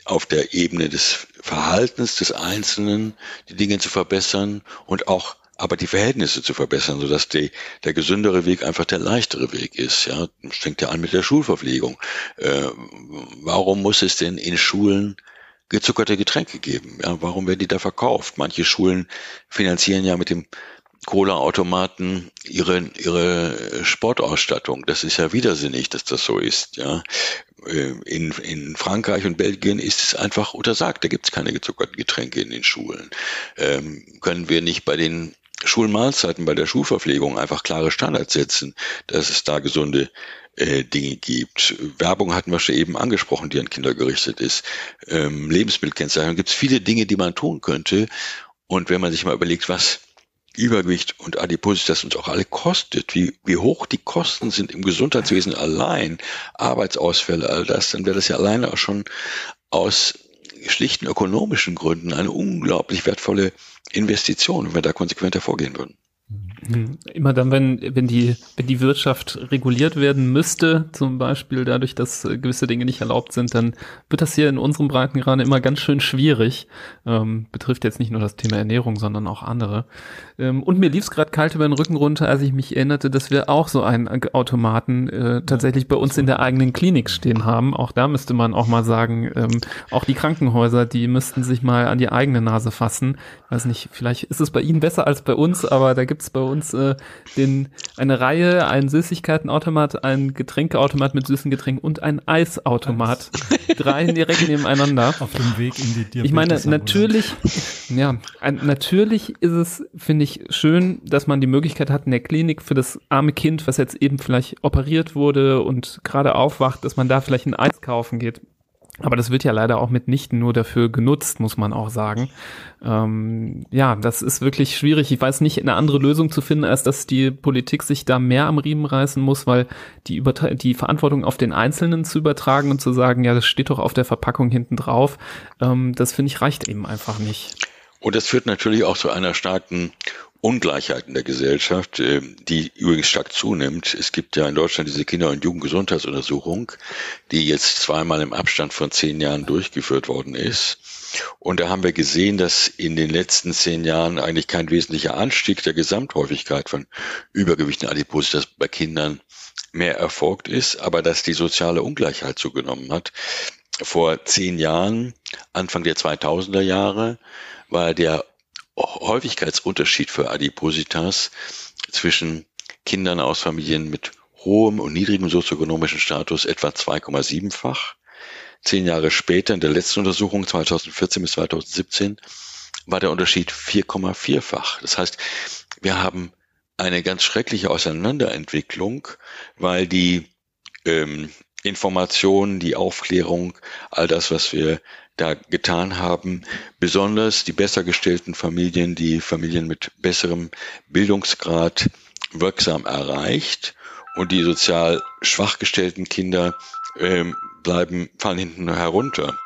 auf der Ebene des Verhaltens des Einzelnen die Dinge zu verbessern und auch aber die Verhältnisse zu verbessern, sodass die, der gesündere Weg einfach der leichtere Weg ist. Ja, fängt ja an mit der Schulverpflegung. Äh, warum muss es denn in Schulen gezuckerte Getränke geben. Ja, warum werden die da verkauft? Manche Schulen finanzieren ja mit dem Cola-Automaten ihre, ihre Sportausstattung. Das ist ja widersinnig, dass das so ist. Ja. Äh, in, in Frankreich und Belgien ist es einfach untersagt. Da gibt es keine gezuckerten Getränke in den Schulen. Ähm, können wir nicht bei den Schulmahlzeiten, bei der Schulverpflegung einfach klare Standards setzen, dass es da gesunde äh, Dinge gibt. Werbung hatten wir schon eben angesprochen, die an Kinder gerichtet ist. Ähm, Lebensmittelkennzeichnung. Gibt es viele Dinge, die man tun könnte. Und wenn man sich mal überlegt, was Übergewicht und Adipositas uns auch alle kostet, wie, wie hoch die Kosten sind im Gesundheitswesen allein, Arbeitsausfälle, all das, dann wäre das ja alleine auch schon aus schlichten ökonomischen Gründen eine unglaublich wertvolle Investition, wenn wir da konsequenter vorgehen würden. Immer dann, wenn, wenn die, wenn die Wirtschaft reguliert werden müsste, zum Beispiel dadurch, dass äh, gewisse Dinge nicht erlaubt sind, dann wird das hier in unserem Breitengrad immer ganz schön schwierig. Ähm, betrifft jetzt nicht nur das Thema Ernährung, sondern auch andere. Ähm, und mir lief es gerade kalt über den Rücken runter, als ich mich erinnerte, dass wir auch so einen Automaten äh, tatsächlich bei uns in der eigenen Klinik stehen haben. Auch da müsste man auch mal sagen, ähm, auch die Krankenhäuser, die müssten sich mal an die eigene Nase fassen. Weiß nicht, vielleicht ist es bei Ihnen besser als bei uns, aber da gibt es bei uns uns äh, den, eine Reihe, einen Süßigkeitenautomat, einen Getränkeautomat mit süßen Getränken und einen Eisautomat. Drei direkt nebeneinander. Auf dem Weg in die Diabetes. Ich meine, natürlich, ja, ein, natürlich ist es, finde ich, schön, dass man die Möglichkeit hat, in der Klinik für das arme Kind, was jetzt eben vielleicht operiert wurde und gerade aufwacht, dass man da vielleicht ein Eis kaufen geht. Aber das wird ja leider auch mitnichten nur dafür genutzt, muss man auch sagen. Ähm, ja, das ist wirklich schwierig. Ich weiß nicht, eine andere Lösung zu finden, als dass die Politik sich da mehr am Riemen reißen muss, weil die, Übertra die Verantwortung auf den Einzelnen zu übertragen und zu sagen, ja, das steht doch auf der Verpackung hinten drauf, ähm, das finde ich reicht eben einfach nicht. Und das führt natürlich auch zu einer starken Ungleichheit in der Gesellschaft, äh, die übrigens stark zunimmt. Es gibt ja in Deutschland diese Kinder- und Jugendgesundheitsuntersuchung, die jetzt zweimal im Abstand von zehn Jahren durchgeführt worden ist. Und da haben wir gesehen, dass in den letzten zehn Jahren eigentlich kein wesentlicher Anstieg der Gesamthäufigkeit von Übergewicht und Adipositas bei Kindern mehr erfolgt ist, aber dass die soziale Ungleichheit zugenommen hat. Vor zehn Jahren, Anfang der 2000er Jahre, war der Häufigkeitsunterschied für Adipositas zwischen Kindern aus Familien mit hohem und niedrigem sozioökonomischen Status etwa 2,7-fach. Zehn Jahre später, in der letzten Untersuchung 2014 bis 2017, war der Unterschied 4,4-fach. Das heißt, wir haben eine ganz schreckliche Auseinanderentwicklung, weil die ähm, Informationen, die Aufklärung, all das, was wir da getan haben, besonders die besser gestellten Familien, die Familien mit besserem Bildungsgrad wirksam erreicht und die sozial schwach gestellten Kinder ähm, bleiben, fallen hinten herunter.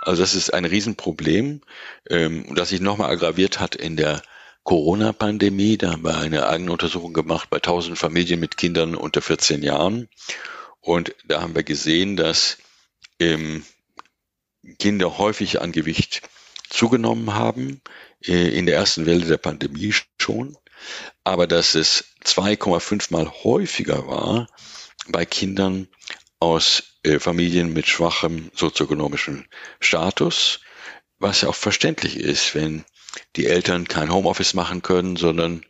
Also das ist ein Riesenproblem, ähm, das sich nochmal aggraviert hat in der Corona-Pandemie. Da haben wir eine eigene Untersuchung gemacht bei 1000 Familien mit Kindern unter 14 Jahren. Und da haben wir gesehen, dass ähm, Kinder häufig an Gewicht zugenommen haben, äh, in der ersten Welle der Pandemie schon, aber dass es 2,5 mal häufiger war bei Kindern aus äh, Familien mit schwachem sozioökonomischem Status, was ja auch verständlich ist, wenn die Eltern kein Homeoffice machen können, sondern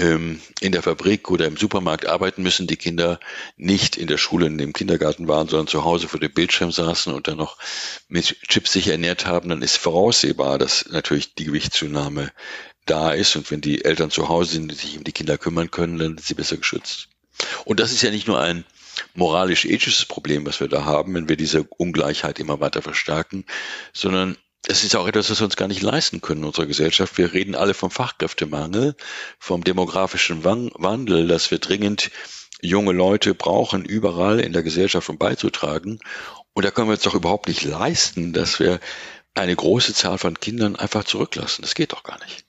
ähm, in der Fabrik oder im Supermarkt arbeiten müssen, die Kinder nicht in der Schule, in dem Kindergarten waren, sondern zu Hause vor dem Bildschirm saßen und dann noch mit Chips sich ernährt haben, dann ist voraussehbar, dass natürlich die Gewichtszunahme da ist. Und wenn die Eltern zu Hause sind, die sich um die Kinder kümmern können, dann sind sie besser geschützt. Und das ist ja nicht nur ein moralisch-ethisches Problem, was wir da haben, wenn wir diese Ungleichheit immer weiter verstärken, sondern es ist auch etwas, was wir uns gar nicht leisten können in unserer Gesellschaft. Wir reden alle vom Fachkräftemangel, vom demografischen Wandel, dass wir dringend junge Leute brauchen, überall in der Gesellschaft, um beizutragen. Und da können wir uns doch überhaupt nicht leisten, dass wir eine große Zahl von Kindern einfach zurücklassen. Das geht doch gar nicht.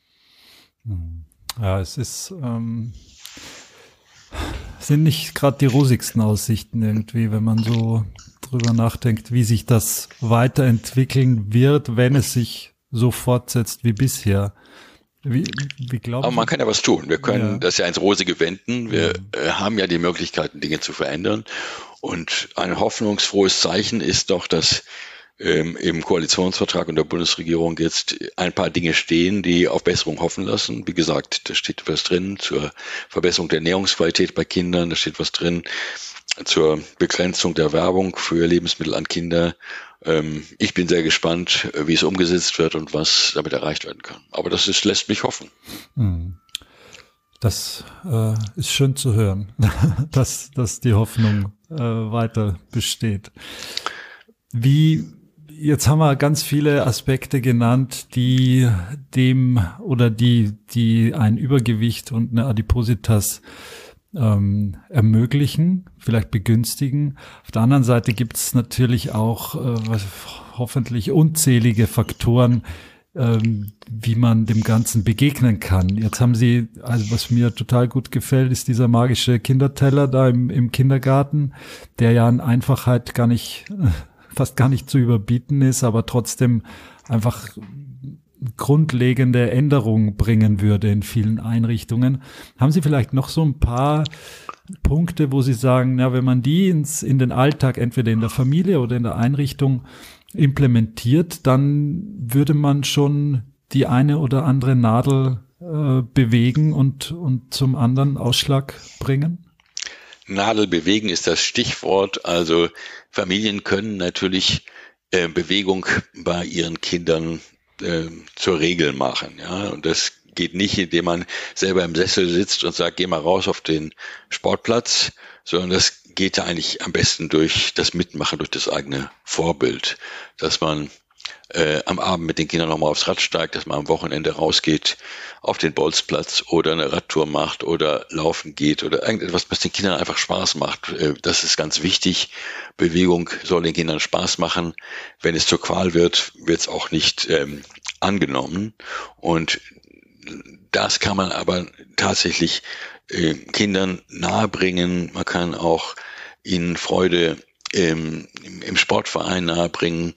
Hm. Ja, es ist, ähm, sind nicht gerade die rosigsten Aussichten irgendwie, wenn man so drüber nachdenkt, wie sich das weiterentwickeln wird, wenn es sich so fortsetzt wie bisher. Wie, wie glauben Aber man kann ja was tun. Wir können ja. das ja ins Rosige wenden. Wir. Äh, haben ja die Möglichkeiten, Dinge zu verändern. Und ein hoffnungsfrohes Zeichen ist doch, dass ähm, im Koalitionsvertrag und der Bundesregierung jetzt ein paar Dinge stehen, die auf Besserung hoffen lassen. Wie gesagt, da steht was drin zur Verbesserung der Ernährungsqualität bei Kindern, da steht was drin zur Begrenzung der Werbung für Lebensmittel an Kinder. Ähm, ich bin sehr gespannt, wie es umgesetzt wird und was damit erreicht werden kann. Aber das ist, lässt mich hoffen. Hm. Das äh, ist schön zu hören, dass, dass die Hoffnung äh, weiter besteht. Wie, jetzt haben wir ganz viele Aspekte genannt, die dem oder die, die ein Übergewicht und eine Adipositas ähm, ermöglichen, vielleicht begünstigen. Auf der anderen Seite gibt es natürlich auch äh, hoffentlich unzählige Faktoren, ähm, wie man dem Ganzen begegnen kann. Jetzt haben Sie, also was mir total gut gefällt, ist dieser magische Kinderteller da im, im Kindergarten, der ja an Einfachheit gar nicht, fast gar nicht zu überbieten ist, aber trotzdem einfach grundlegende Änderungen bringen würde in vielen Einrichtungen. Haben Sie vielleicht noch so ein paar Punkte, wo Sie sagen, ja, wenn man die ins, in den Alltag, entweder in der Familie oder in der Einrichtung implementiert, dann würde man schon die eine oder andere Nadel äh, bewegen und, und zum anderen Ausschlag bringen? Nadel bewegen ist das Stichwort. Also Familien können natürlich äh, Bewegung bei ihren Kindern äh, zur Regel machen. Ja, und das geht nicht, indem man selber im Sessel sitzt und sagt, geh mal raus auf den Sportplatz, sondern das geht ja eigentlich am besten durch das Mitmachen, durch das eigene Vorbild, dass man äh, am Abend mit den Kindern nochmal aufs Rad steigt, dass man am Wochenende rausgeht auf den Bolzplatz oder eine Radtour macht oder laufen geht oder irgendetwas, was den Kindern einfach Spaß macht. Äh, das ist ganz wichtig. Bewegung soll den Kindern Spaß machen. Wenn es zur Qual wird, wird es auch nicht ähm, angenommen. Und das kann man aber tatsächlich äh, Kindern nahebringen. Man kann auch ihnen Freude ähm, im, im Sportverein nahebringen.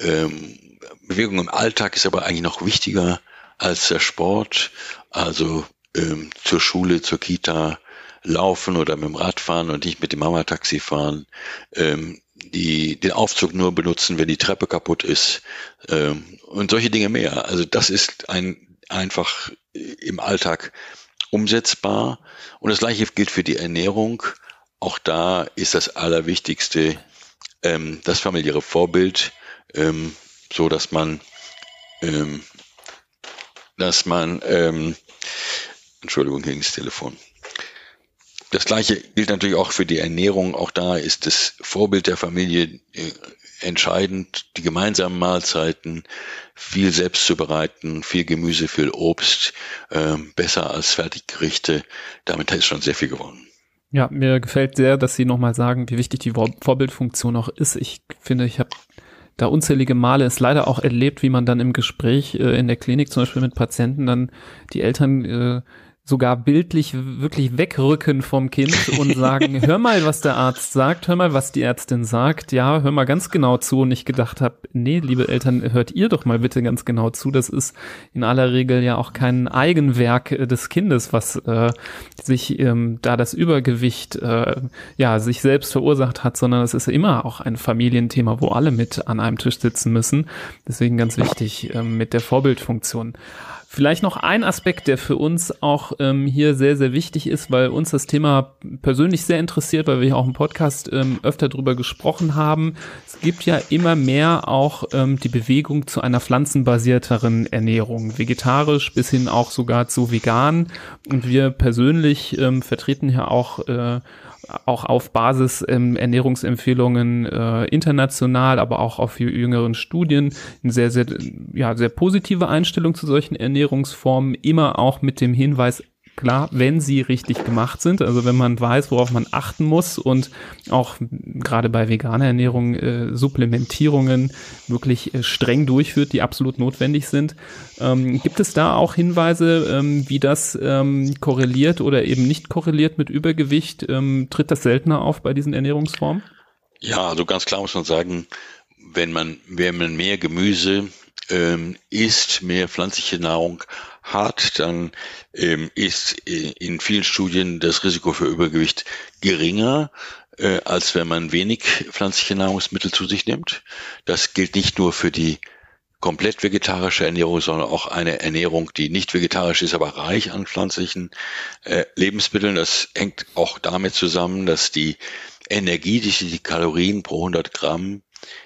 Ähm, Bewegung im Alltag ist aber eigentlich noch wichtiger als der Sport. Also ähm, zur Schule, zur Kita laufen oder mit dem Rad fahren und nicht mit dem Mama-Taxi fahren. Ähm, die den Aufzug nur benutzen, wenn die Treppe kaputt ist ähm, und solche Dinge mehr. Also das ist ein einfach im Alltag umsetzbar. Und das gleiche gilt für die Ernährung. Auch da ist das Allerwichtigste ähm, das familiäre Vorbild, ähm, so dass man, ähm, dass man, ähm, Entschuldigung gegen das Telefon. Das gleiche gilt natürlich auch für die Ernährung. Auch da ist das Vorbild der Familie äh, entscheidend. Die gemeinsamen Mahlzeiten, viel selbst zu bereiten, viel Gemüse, viel Obst, äh, besser als Fertiggerichte. Damit ist schon sehr viel gewonnen. Ja, mir gefällt sehr, dass Sie nochmal sagen, wie wichtig die Vorbildfunktion auch ist. Ich finde, ich habe da unzählige Male es leider auch erlebt, wie man dann im Gespräch äh, in der Klinik zum Beispiel mit Patienten dann die Eltern äh, sogar bildlich wirklich wegrücken vom Kind und sagen, hör mal, was der Arzt sagt, hör mal, was die Ärztin sagt, ja, hör mal ganz genau zu und ich gedacht habe, nee, liebe Eltern, hört ihr doch mal bitte ganz genau zu, das ist in aller Regel ja auch kein Eigenwerk äh, des Kindes, was äh, sich ähm, da das Übergewicht äh, ja sich selbst verursacht hat, sondern es ist immer auch ein Familienthema, wo alle mit an einem Tisch sitzen müssen. Deswegen ganz wichtig äh, mit der Vorbildfunktion. Vielleicht noch ein Aspekt, der für uns auch ähm, hier sehr, sehr wichtig ist, weil uns das Thema persönlich sehr interessiert, weil wir auch im Podcast ähm, öfter drüber gesprochen haben. Es gibt ja immer mehr auch ähm, die Bewegung zu einer pflanzenbasierteren Ernährung, vegetarisch bis hin auch sogar zu vegan. Und wir persönlich ähm, vertreten ja auch äh, auch auf Basis ähm, Ernährungsempfehlungen äh, international, aber auch auf jüngeren Studien eine sehr, sehr, ja, sehr positive Einstellung zu solchen Ernährungsformen, immer auch mit dem Hinweis, klar, wenn sie richtig gemacht sind, also wenn man weiß, worauf man achten muss und auch gerade bei veganer Ernährung äh, Supplementierungen wirklich äh, streng durchführt, die absolut notwendig sind. Ähm, gibt es da auch Hinweise, ähm, wie das ähm, korreliert oder eben nicht korreliert mit Übergewicht? Ähm, tritt das seltener auf bei diesen Ernährungsformen? Ja, also ganz klar muss man sagen, wenn man, wenn man mehr Gemüse ähm, isst, mehr pflanzliche Nahrung hat, dann ähm, ist in vielen Studien das Risiko für Übergewicht geringer, äh, als wenn man wenig pflanzliche Nahrungsmittel zu sich nimmt. Das gilt nicht nur für die komplett vegetarische Ernährung, sondern auch eine Ernährung, die nicht vegetarisch ist, aber reich an pflanzlichen äh, Lebensmitteln. Das hängt auch damit zusammen, dass die Energie, die, die Kalorien pro 100 Gramm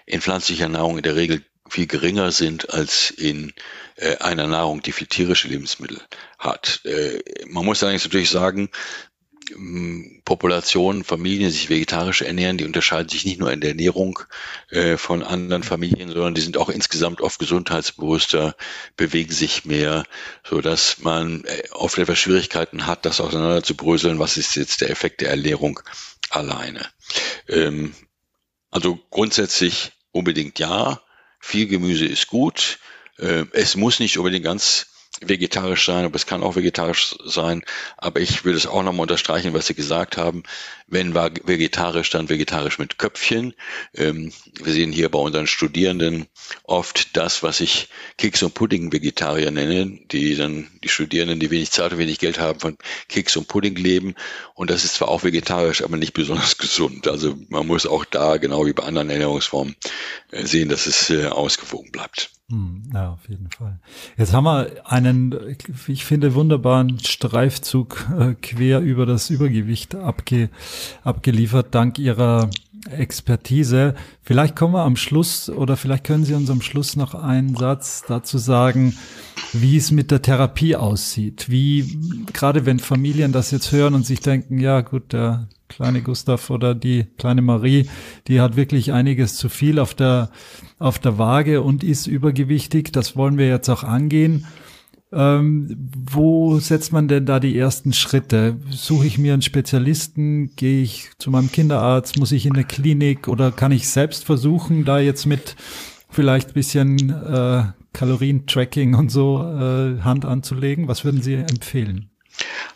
in pflanzlicher Nahrung in der Regel viel geringer sind als in äh, einer Nahrung, die viel tierische Lebensmittel hat. Äh, man muss allerdings natürlich sagen, Populationen, Familien, die sich vegetarisch ernähren, die unterscheiden sich nicht nur in der Ernährung äh, von anderen Familien, sondern die sind auch insgesamt oft gesundheitsbewusster, bewegen sich mehr, so dass man äh, oft etwas Schwierigkeiten hat, das auseinander zu bröseln. Was ist jetzt der Effekt der Ernährung alleine? Ähm, also grundsätzlich unbedingt ja. Viel Gemüse ist gut. Äh, es muss nicht unbedingt ganz vegetarisch sein, aber es kann auch vegetarisch sein. Aber ich würde es auch nochmal unterstreichen, was Sie gesagt haben. Wenn war vegetarisch, dann vegetarisch mit Köpfchen. Ähm, wir sehen hier bei unseren Studierenden oft das, was ich Keks und Pudding Vegetarier nenne, die dann die Studierenden, die wenig Zeit und wenig Geld haben, von Keks und Pudding leben. Und das ist zwar auch vegetarisch, aber nicht besonders gesund. Also man muss auch da, genau wie bei anderen Ernährungsformen, äh, sehen, dass es äh, ausgewogen bleibt. Hm, ja, auf jeden Fall. Jetzt haben wir einen, ich finde, wunderbaren Streifzug äh, quer über das Übergewicht abge, abgeliefert, dank Ihrer Expertise. Vielleicht kommen wir am Schluss oder vielleicht können Sie uns am Schluss noch einen Satz dazu sagen, wie es mit der Therapie aussieht. Wie, gerade wenn Familien das jetzt hören und sich denken, ja gut, der kleine Gustav oder die kleine Marie, die hat wirklich einiges zu viel auf der, auf der Waage und ist übergewichtig. Das wollen wir jetzt auch angehen. Ähm, wo setzt man denn da die ersten Schritte? Suche ich mir einen Spezialisten? Gehe ich zu meinem Kinderarzt? Muss ich in eine Klinik? Oder kann ich selbst versuchen, da jetzt mit vielleicht bisschen äh, Kalorientracking und so äh, Hand anzulegen? Was würden Sie empfehlen?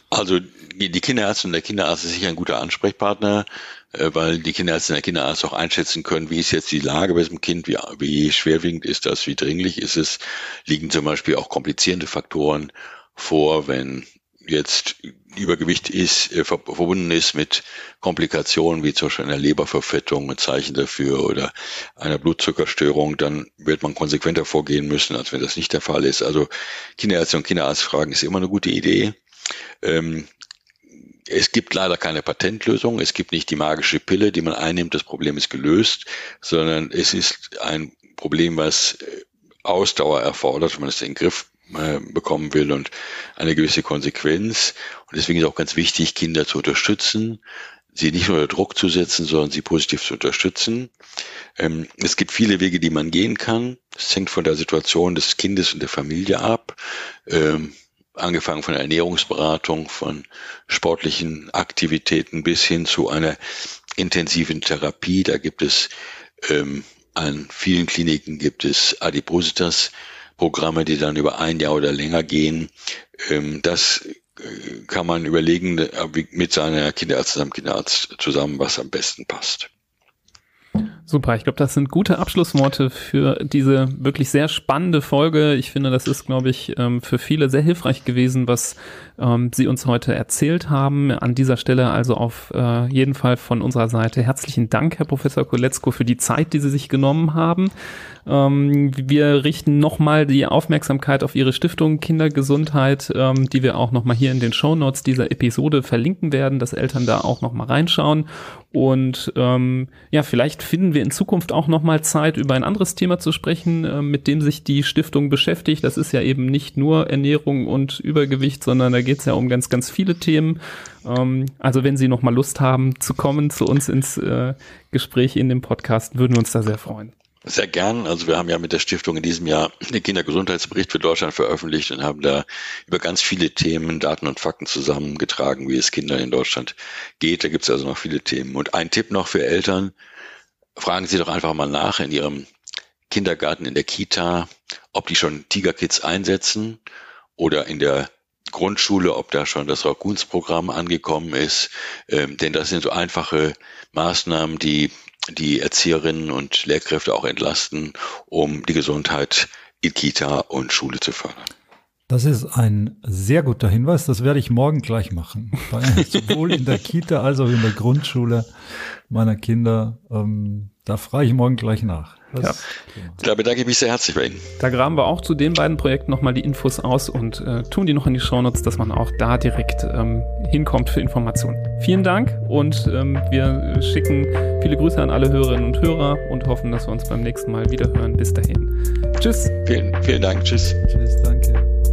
Also die Kinderärztin und der Kinderarzt ist sicher ein guter Ansprechpartner, äh, weil die Kinderärztin und der Kinderarzt auch einschätzen können, wie ist jetzt die Lage bei diesem Kind, wie, wie schwerwiegend ist das, wie dringlich ist es, liegen zum Beispiel auch komplizierende Faktoren vor, wenn jetzt Übergewicht ist, äh, verbunden ist mit Komplikationen wie zum Beispiel einer Leberverfettung, ein Zeichen dafür oder einer Blutzuckerstörung, dann wird man konsequenter vorgehen müssen, als wenn das nicht der Fall ist. Also Kinderärzte und Kinderarzt fragen ist immer eine gute Idee. Ähm, es gibt leider keine Patentlösung. Es gibt nicht die magische Pille, die man einnimmt, das Problem ist gelöst, sondern es ist ein Problem, was äh, Ausdauer erfordert, wenn man es in den Griff äh, bekommen will und eine gewisse Konsequenz. Und deswegen ist auch ganz wichtig, Kinder zu unterstützen, sie nicht nur unter Druck zu setzen, sondern sie positiv zu unterstützen. Ähm, es gibt viele Wege, die man gehen kann. Es hängt von der Situation des Kindes und der Familie ab. Ähm, angefangen von Ernährungsberatung, von sportlichen Aktivitäten bis hin zu einer intensiven Therapie. Da gibt es ähm, an vielen Kliniken gibt es Adipositas-Programme, die dann über ein Jahr oder länger gehen. Ähm, das äh, kann man überlegen äh, mit seiner Kinderärztin, seinem Kinderarzt zusammen, was am besten passt. Super, ich glaube, das sind gute Abschlussworte für diese wirklich sehr spannende Folge. Ich finde, das ist, glaube ich, ähm, für viele sehr hilfreich gewesen, was ähm, Sie uns heute erzählt haben. An dieser Stelle also auf äh, jeden Fall von unserer Seite herzlichen Dank, Herr Professor Koletzko, für die Zeit, die Sie sich genommen haben. Ähm, wir richten nochmal die Aufmerksamkeit auf Ihre Stiftung Kindergesundheit, die wir auch nochmal hier in den Show Notes dieser Episode verlinken werden, dass Eltern da auch nochmal reinschauen. Und ähm, ja, vielleicht finden wir in Zukunft auch nochmal Zeit, über ein anderes Thema zu sprechen, äh, mit dem sich die Stiftung beschäftigt. Das ist ja eben nicht nur Ernährung und Übergewicht, sondern da geht es ja um ganz, ganz viele Themen. Ähm, also wenn Sie nochmal Lust haben zu kommen zu uns ins äh, Gespräch in dem Podcast, würden wir uns da sehr freuen. Sehr gern. Also wir haben ja mit der Stiftung in diesem Jahr den Kindergesundheitsbericht für Deutschland veröffentlicht und haben da über ganz viele Themen, Daten und Fakten zusammengetragen, wie es Kindern in Deutschland geht. Da gibt es also noch viele Themen. Und ein Tipp noch für Eltern, fragen Sie doch einfach mal nach in Ihrem Kindergarten, in der Kita, ob die schon Tiger Kids einsetzen oder in der Grundschule, ob da schon das Raccoons-Programm angekommen ist. Ähm, denn das sind so einfache Maßnahmen, die die Erzieherinnen und Lehrkräfte auch entlasten, um die Gesundheit in Kita und Schule zu fördern. Das ist ein sehr guter Hinweis. Das werde ich morgen gleich machen. sowohl in der Kita als auch in der Grundschule meiner Kinder. Ähm, da frage ich morgen gleich nach. ja. Da bedanke ich mich sehr herzlich bei Ihnen. Da graben wir auch zu den beiden Projekten nochmal die Infos aus und äh, tun die noch in die Shownotes, dass man auch da direkt ähm, hinkommt für Informationen. Vielen Dank und ähm, wir schicken viele Grüße an alle Hörerinnen und Hörer und hoffen, dass wir uns beim nächsten Mal wieder hören. Bis dahin. Tschüss. Vielen, vielen Dank. Tschüss. Tschüss, danke.